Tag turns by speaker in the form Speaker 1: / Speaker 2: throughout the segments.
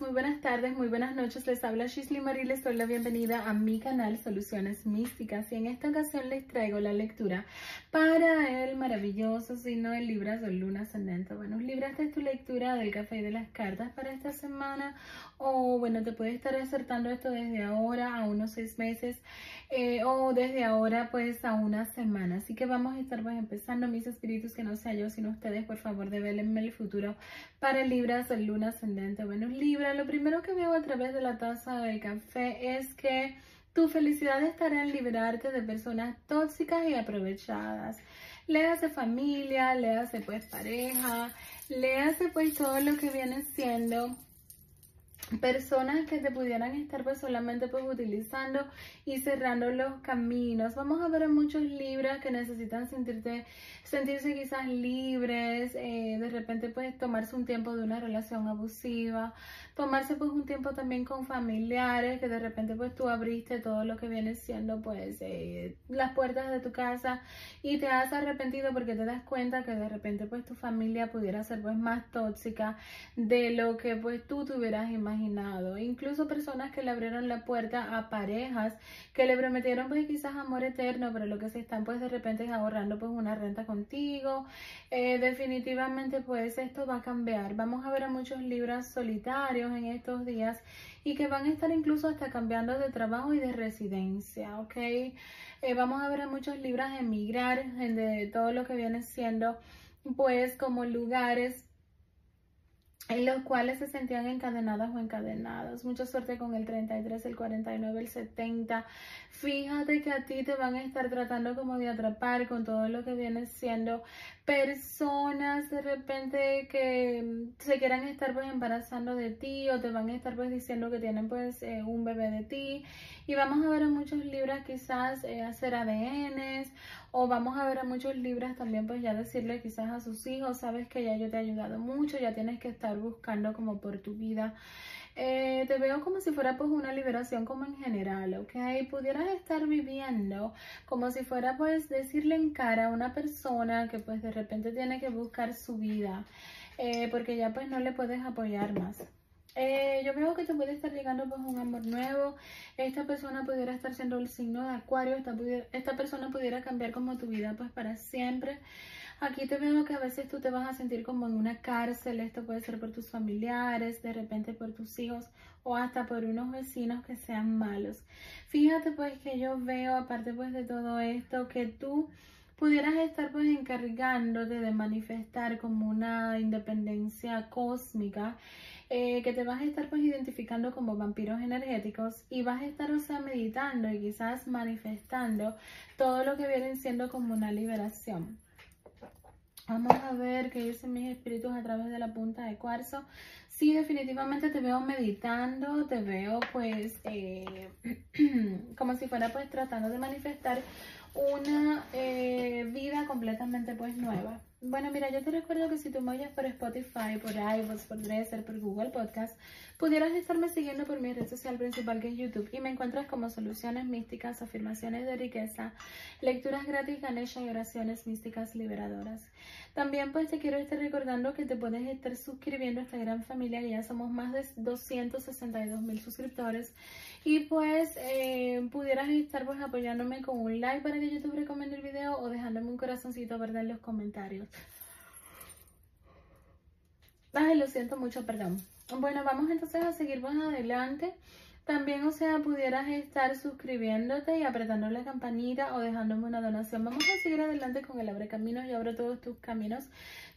Speaker 1: muy buenas tardes, muy buenas noches. Les habla Shisley Marie, les doy la bienvenida a mi canal Soluciones Místicas y en esta ocasión les traigo la lectura para el maravilloso signo de Libras o Luna Ascendente. Bueno, Libra, esta es tu lectura del café y de las cartas para esta semana o bueno, te puede estar acertando esto desde ahora a unos seis meses eh, o desde ahora pues a una semana. Así que vamos a estar pues empezando mis espíritus que no sea yo sino ustedes, por favor, develenme el futuro para Libras o Luna Ascendente. Bueno, Libra, lo primero que veo a través de la taza del café es que tu felicidad estará en liberarte de personas tóxicas y aprovechadas. Le familia, le pues pareja, le pues todo lo que viene siendo personas que te pudieran estar pues solamente pues utilizando y cerrando los caminos. Vamos a ver a muchos libros que necesitan sentirte, sentirse quizás libres, eh, de repente pues tomarse un tiempo de una relación abusiva, tomarse pues un tiempo también con familiares, que de repente pues tú abriste todo lo que viene siendo pues eh, las puertas de tu casa y te has arrepentido porque te das cuenta que de repente pues tu familia pudiera ser pues más tóxica de lo que pues tú te hubieras imaginado. Incluso personas que le abrieron la puerta a parejas que le prometieron pues quizás amor eterno, pero lo que se están pues de repente es ahorrando pues una renta contigo. Eh, definitivamente pues esto va a cambiar. Vamos a ver a muchos libros solitarios en estos días y que van a estar incluso hasta cambiando de trabajo y de residencia, ¿ok? Eh, vamos a ver a muchos libros emigrar de todo lo que viene siendo pues como lugares en los cuales se sentían encadenadas o encadenados. Mucha suerte con el 33, el 49, el 70. Fíjate que a ti te van a estar tratando como de atrapar con todo lo que viene siendo personas de repente que se quieran estar pues embarazando de ti o te van a estar pues diciendo que tienen pues eh, un bebé de ti y vamos a ver a muchos libros quizás eh, hacer ADNs o vamos a ver a muchos libros también pues ya decirle quizás a sus hijos, sabes que ya yo te he ayudado mucho, ya tienes que estar buscando como por tu vida. Eh, te veo como si fuera pues una liberación como en general, ¿ok? Pudieras estar viviendo como si fuera pues decirle en cara a una persona que pues de repente tiene que buscar su vida, eh, porque ya pues no le puedes apoyar más. Eh, yo veo que te puede estar llegando pues un amor nuevo. Esta persona pudiera estar siendo el signo de acuario. Esta, esta persona pudiera cambiar como tu vida pues para siempre. Aquí te veo que a veces tú te vas a sentir como en una cárcel. Esto puede ser por tus familiares, de repente por tus hijos o hasta por unos vecinos que sean malos. Fíjate pues que yo veo aparte pues de todo esto que tú pudieras estar pues encargándote de manifestar como una independencia cósmica eh, que te vas a estar pues identificando como vampiros energéticos y vas a estar o sea meditando y quizás manifestando todo lo que vienen siendo como una liberación. Vamos a ver qué dicen mis espíritus a través de la punta de cuarzo. Sí, definitivamente te veo meditando, te veo pues eh, como si fuera pues tratando de manifestar una eh, vida completamente pues nueva. Bueno, mira, yo te recuerdo que si tú me oyes por Spotify, por iVoox, por Dresser, por Google Podcast, pudieras estarme siguiendo por mi red social principal que es YouTube y me encuentras como Soluciones Místicas, Afirmaciones de Riqueza, Lecturas Gratis, Ganesha y Oraciones Místicas Liberadoras. También pues te quiero estar recordando que te puedes estar suscribiendo a esta gran familia, ya somos más de 262 mil suscriptores y pues eh, pudieras estar pues apoyándome con un like para que YouTube recomiende el video o dejándome un corazoncito verde en los comentarios. Ay, lo siento mucho, perdón. Bueno, vamos entonces a seguir más adelante. También, o sea, pudieras estar suscribiéndote y apretando la campanita o dejándome una donación. Vamos a seguir adelante con el Abre Caminos. Yo abro todos tus caminos.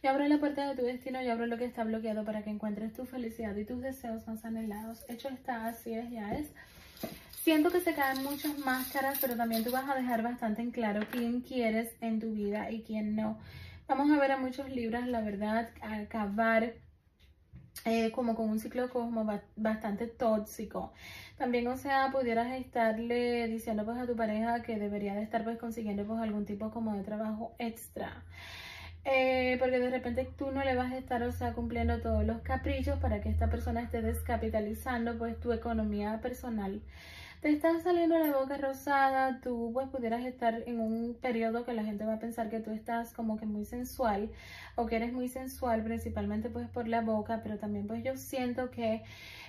Speaker 1: Yo abro la puerta de tu destino. Yo abro lo que está bloqueado para que encuentres tu felicidad y tus deseos más anhelados. Hecho está, así es, ya es. Siento que se caen muchas máscaras, pero también tú vas a dejar bastante en claro quién quieres en tu vida y quién no. Vamos a ver a muchos libros, la verdad, acabar eh, como con un ciclo cosmo bastante tóxico. También, o sea, pudieras estarle diciendo pues a tu pareja que debería de estar pues consiguiendo pues algún tipo como de trabajo extra. Eh, porque de repente tú no le vas a estar, o sea, cumpliendo todos los caprichos para que esta persona esté descapitalizando pues tu economía personal. Te está saliendo la boca rosada, tú pues pudieras estar en un periodo que la gente va a pensar que tú estás como que muy sensual o que eres muy sensual principalmente pues por la boca, pero también pues yo siento que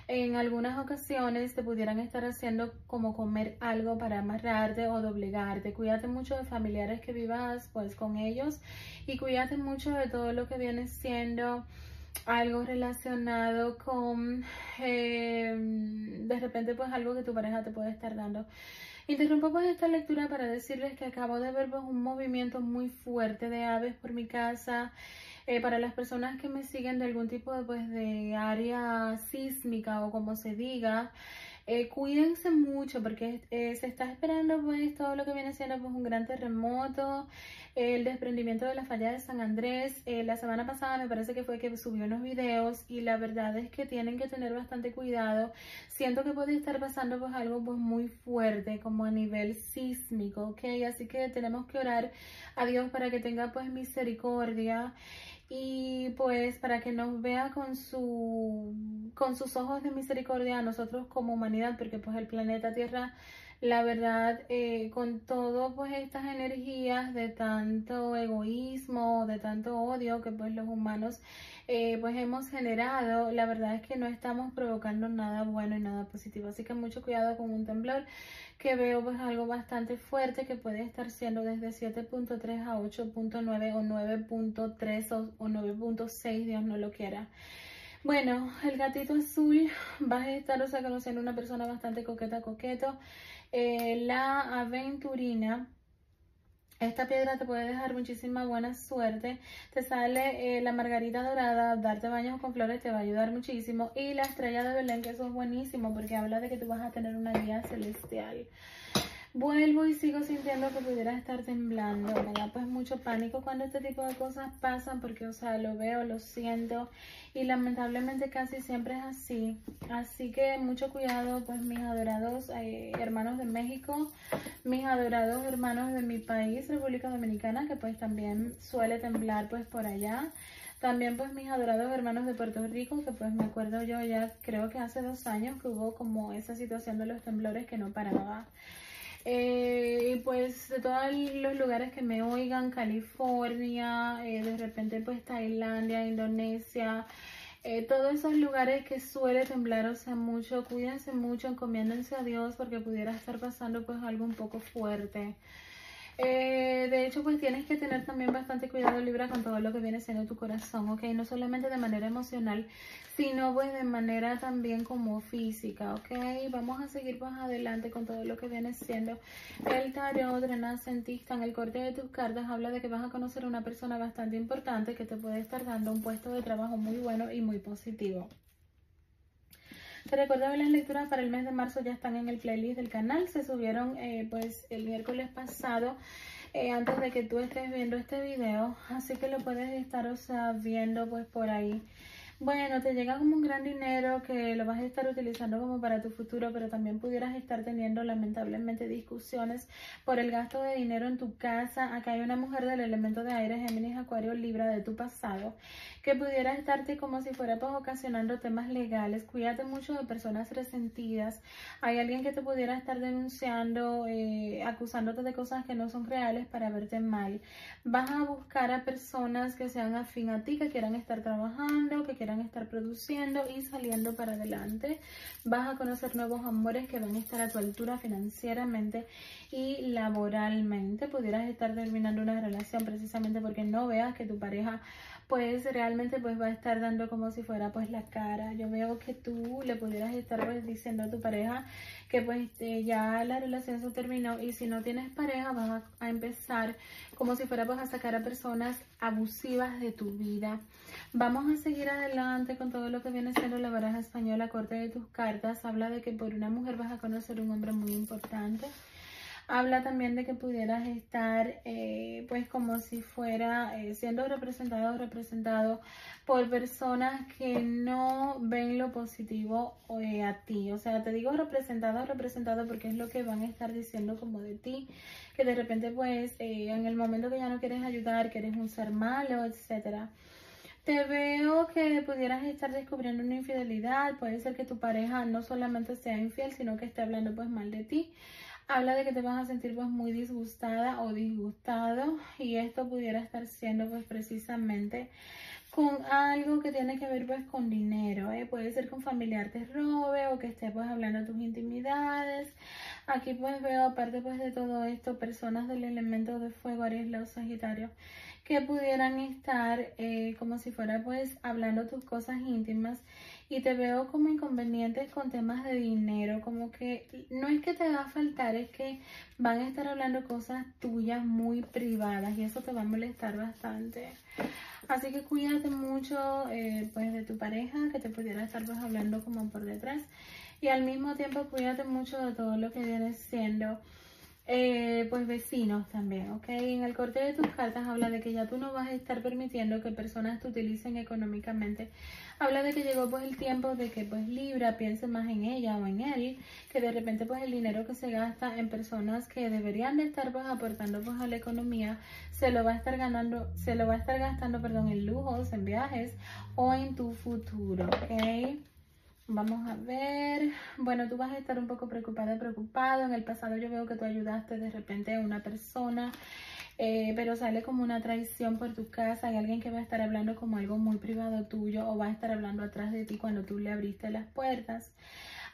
Speaker 1: en algunas ocasiones te pudieran estar haciendo como comer algo para amarrarte o doblegarte. Cuídate mucho de familiares que vivas pues con ellos y cuídate mucho de todo lo que viene siendo algo relacionado con eh, de repente pues algo que tu pareja te puede estar dando. Interrumpo pues esta lectura para decirles que acabo de ver pues, un movimiento muy fuerte de aves por mi casa. Eh, para las personas que me siguen de algún tipo de, pues, de área sísmica o como se diga, eh, cuídense mucho porque se está esperando pues todo lo que viene siendo pues un gran terremoto, el desprendimiento de la falla de San Andrés. Eh, la semana pasada me parece que fue que subió unos videos y la verdad es que tienen que tener bastante cuidado. Siento que puede estar pasando pues algo pues muy fuerte como a nivel sísmico, ¿ok? Así que tenemos que orar a Dios para que tenga pues misericordia y pues para que nos vea con su con sus ojos de misericordia a nosotros como humanidad porque pues el planeta Tierra la verdad, eh, con todo pues estas energías de tanto egoísmo, de tanto odio que pues los humanos eh, pues hemos generado, la verdad es que no estamos provocando nada bueno y nada positivo. Así que mucho cuidado con un temblor que veo pues algo bastante fuerte que puede estar siendo desde 7.3 a 8.9 o 9.3 o, o 9.6, Dios no lo quiera. Bueno, el gatito azul, vas a estar o sea, conociendo una persona bastante coqueta, coqueto. Eh, la aventurina. Esta piedra te puede dejar muchísima buena suerte. Te sale eh, la margarita dorada, darte baños con flores te va a ayudar muchísimo. Y la estrella de Belén, que eso es buenísimo porque habla de que tú vas a tener una guía celestial. Vuelvo y sigo sintiendo que pudiera estar temblando. Me da pues mucho pánico cuando este tipo de cosas pasan porque, o sea, lo veo, lo siento y lamentablemente casi siempre es así. Así que mucho cuidado, pues mis adorados eh, hermanos de México, mis adorados hermanos de mi país, República Dominicana, que pues también suele temblar pues por allá. También pues mis adorados hermanos de Puerto Rico, que pues me acuerdo yo ya creo que hace dos años que hubo como esa situación de los temblores que no paraba. Eh, pues de todos los lugares que me oigan, California, eh, de repente pues Tailandia, Indonesia, eh, todos esos lugares que suele temblar, o sea, mucho, cuídense mucho, encomiéndense a Dios porque pudiera estar pasando pues algo un poco fuerte. Eh, de hecho, pues tienes que tener también bastante cuidado, Libra, con todo lo que viene siendo tu corazón, ¿ok? No solamente de manera emocional, sino pues de manera también como física, ¿ok? Vamos a seguir más adelante con todo lo que viene siendo el tarot renacentista. En el corte de tus cartas habla de que vas a conocer a una persona bastante importante que te puede estar dando un puesto de trabajo muy bueno y muy positivo. Te recuerdo que las lecturas para el mes de marzo ya están en el playlist del canal. Se subieron eh, pues el miércoles pasado. Eh, antes de que tú estés viendo este video, así que lo puedes estar, o sea, viendo pues por ahí. Bueno, te llega como un gran dinero que lo vas a estar utilizando como para tu futuro, pero también pudieras estar teniendo lamentablemente discusiones por el gasto de dinero en tu casa. Acá hay una mujer del elemento de aire, Géminis, Acuario, Libra de tu pasado, que pudiera estarte como si fuera ocasionando temas legales. Cuídate mucho de personas resentidas. Hay alguien que te pudiera estar denunciando, eh, acusándote de cosas que no son reales para verte mal. Vas a buscar a personas que sean afín a ti, que quieran estar trabajando, que quieran estar produciendo y saliendo para adelante. Vas a conocer nuevos amores que van a estar a tu altura financieramente y laboralmente. Pudieras estar terminando una relación precisamente porque no veas que tu pareja pues realmente pues va a estar dando como si fuera pues la cara. Yo veo que tú le pudieras estar pues diciendo a tu pareja que pues eh, ya la relación se terminó y si no tienes pareja vas a, empezar como si fuera pues a sacar a personas abusivas de tu vida. Vamos a seguir adelante con todo lo que viene siendo la baraja española, corte de tus cartas. Habla de que por una mujer vas a conocer un hombre muy importante. Habla también de que pudieras estar eh, pues como si fuera eh, siendo representado representado por personas que no ven lo positivo eh, a ti. O sea, te digo representado representado porque es lo que van a estar diciendo como de ti. Que de repente pues en el momento que ya no quieres ayudar, que eres un ser malo, etcétera Te veo que pudieras estar descubriendo una infidelidad. Puede ser que tu pareja no solamente sea infiel, sino que esté hablando pues mal de ti. Habla de que te vas a sentir pues muy disgustada o disgustado y esto pudiera estar siendo pues precisamente con algo que tiene que ver pues con dinero, ¿eh? puede ser con familiar te robe o que esté pues hablando tus intimidades. Aquí pues veo aparte pues de todo esto personas del elemento de fuego, Aries, Leo, Sagitario que pudieran estar eh, como si fuera pues hablando tus cosas íntimas y te veo como inconvenientes con temas de dinero, como que no es que te va a faltar, es que van a estar hablando cosas tuyas muy privadas y eso te va a molestar bastante. Así que cuídate mucho eh, pues de tu pareja que te pudiera estar pues hablando como por detrás y al mismo tiempo cuídate mucho de todo lo que viene siendo eh, pues vecinos también, ¿ok? En el corte de tus cartas habla de que ya tú no vas a estar permitiendo que personas te utilicen económicamente. Habla de que llegó pues el tiempo de que pues Libra piense más en ella o en él, que de repente pues el dinero que se gasta en personas que deberían de estar pues aportando pues a la economía, se lo va a estar ganando, se lo va a estar gastando, perdón, en lujos, en viajes o en tu futuro, ¿ok? Vamos a ver. Bueno, tú vas a estar un poco preocupada, preocupado. En el pasado yo veo que tú ayudaste de repente a una persona, eh, pero sale como una traición por tu casa. Hay alguien que va a estar hablando como algo muy privado tuyo o va a estar hablando atrás de ti cuando tú le abriste las puertas.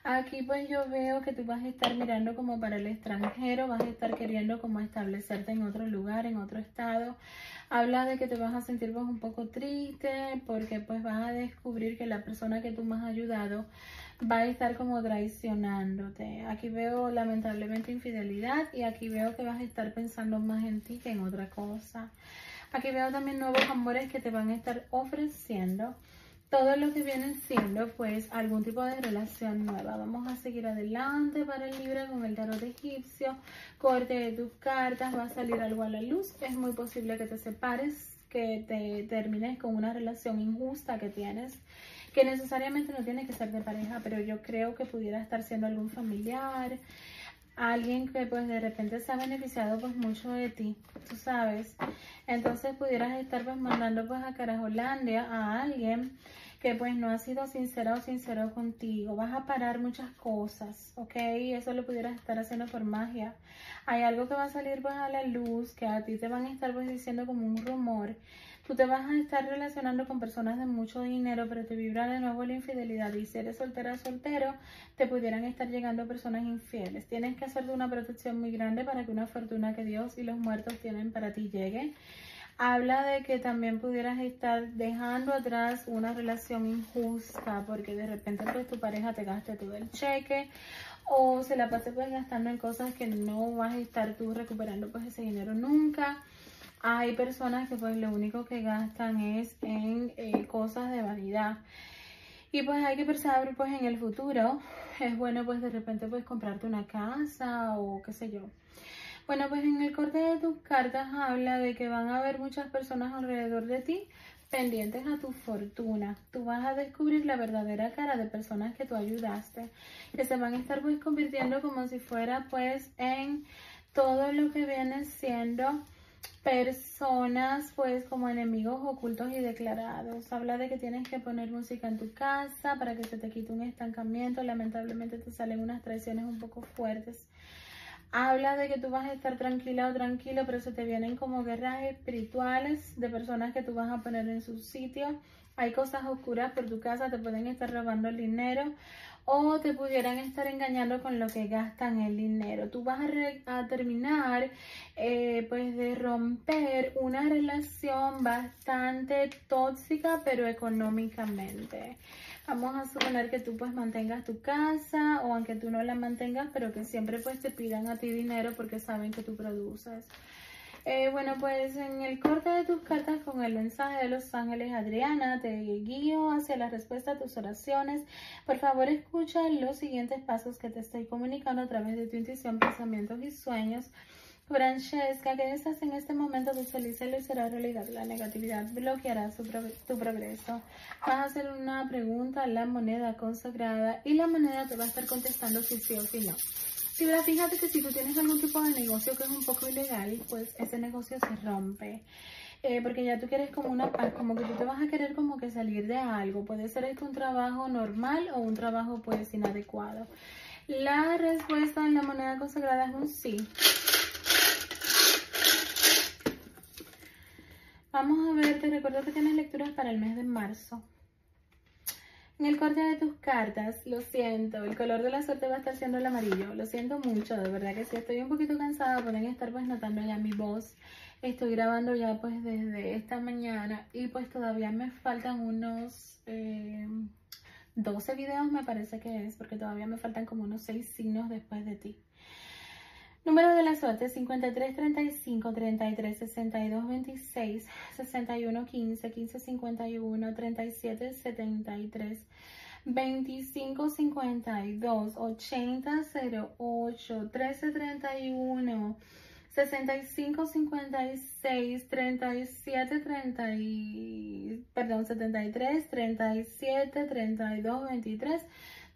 Speaker 1: Aquí pues yo veo que tú vas a estar mirando como para el extranjero, vas a estar queriendo como establecerte en otro lugar, en otro estado. Habla de que te vas a sentir pues un poco triste porque pues vas a descubrir que la persona que tú más has ayudado va a estar como traicionándote. Aquí veo lamentablemente infidelidad y aquí veo que vas a estar pensando más en ti que en otra cosa. Aquí veo también nuevos amores que te van a estar ofreciendo todo lo que viene siendo pues algún tipo de relación nueva. Vamos a seguir adelante para el libro con el tarot egipcio. Corte de tus cartas, va a salir algo a la luz. Es muy posible que te separes, que te termines con una relación injusta que tienes que necesariamente no tiene que ser de pareja, pero yo creo que pudiera estar siendo algún familiar, alguien que pues de repente se ha beneficiado pues mucho de ti, tú sabes. Entonces pudieras estar pues mandando pues a Carajolandia a alguien que pues no ha sido sincera o sincero contigo. Vas a parar muchas cosas, ¿ok? Eso lo pudieras estar haciendo por magia. Hay algo que va a salir pues a la luz, que a ti te van a estar pues diciendo como un rumor. Tú te vas a estar relacionando con personas de mucho dinero, pero te vibra de nuevo la infidelidad. Y si eres soltera soltero, te pudieran estar llegando personas infieles. Tienes que hacer de una protección muy grande para que una fortuna que Dios y los muertos tienen para ti llegue habla de que también pudieras estar dejando atrás una relación injusta porque de repente pues tu pareja te gaste todo el cheque o se la pase pues gastando en cosas que no vas a estar tú recuperando pues ese dinero nunca. Hay personas que pues lo único que gastan es en eh, cosas de vanidad. Y pues hay que pensar pues en el futuro. Es bueno pues de repente pues comprarte una casa o qué sé yo. Bueno, pues en el corte cartas habla de que van a haber muchas personas alrededor de ti pendientes a tu fortuna. Tú vas a descubrir la verdadera cara de personas que tú ayudaste, que se van a estar pues convirtiendo como si fuera pues en todo lo que viene siendo personas pues como enemigos ocultos y declarados. Habla de que tienes que poner música en tu casa para que se te quite un estancamiento. Lamentablemente te salen unas traiciones un poco fuertes habla de que tú vas a estar tranquila o tranquilo, pero se te vienen como guerras espirituales de personas que tú vas a poner en su sitio. Hay cosas oscuras por tu casa, te pueden estar robando el dinero o te pudieran estar engañando con lo que gastan el dinero. Tú vas a, terminar eh, pues de romper una relación bastante tóxica pero económicamente. Vamos a suponer que tú pues mantengas tu casa o aunque tú no la mantengas, pero que siempre pues te pidan a ti dinero porque saben que tú produces. Eh, bueno, pues en el corte de tus cartas con el mensaje de los ángeles Adriana, te guío hacia la respuesta a tus oraciones. Por favor, escucha los siguientes pasos que te estoy comunicando a través de tu intuición, pensamientos y sueños. Francesca, que estás en este momento visualiza y será realidad. La negatividad bloqueará tu progreso. Vas a hacer una pregunta a la moneda consagrada y la moneda te va a estar contestando si sí o si no. Si verás, fíjate que si tú tienes algún tipo de negocio que es un poco ilegal, pues ese negocio se rompe. eh, porque ya tú quieres como una paz, como que tú te vas a querer como que salir de algo. Puede ser esto un trabajo normal o un trabajo pues inadecuado. La respuesta en la moneda consagrada es un sí. Vamos a ver, te recuerdo que tienes lecturas para el mes de marzo. En el corte de tus cartas, lo siento, el color de la suerte va a estar siendo el amarillo. Lo siento mucho, de verdad que sí, estoy un poquito cansada, pueden estar pues notando ya mi voz. Estoy grabando ya pues desde esta mañana y pues todavía me faltan unos 12 eh, videos me parece que es, porque todavía me faltan como unos 6 signos después de ti. Número de la suerte 53 35 33 62 26 61 15 15 51 37 73 25 52 80 08 13 31 65 56 37 30 y, perdón 73 37 32 23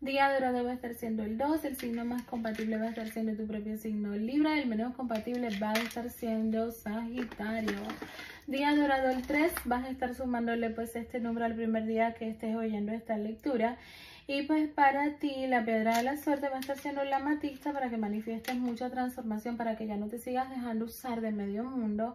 Speaker 1: Día de debe estar siendo el 2, el signo más compatible va a estar siendo tu propio signo Libra, el menos compatible va a estar siendo Sagitario. Día dorado el 3, vas a estar sumándole pues este número al primer día que estés oyendo esta lectura. Y pues para ti la piedra de la suerte va a estar siendo la matista para que manifiestes mucha transformación, para que ya no te sigas dejando usar de medio mundo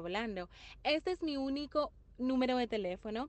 Speaker 2: volando. Este es mi único número de teléfono.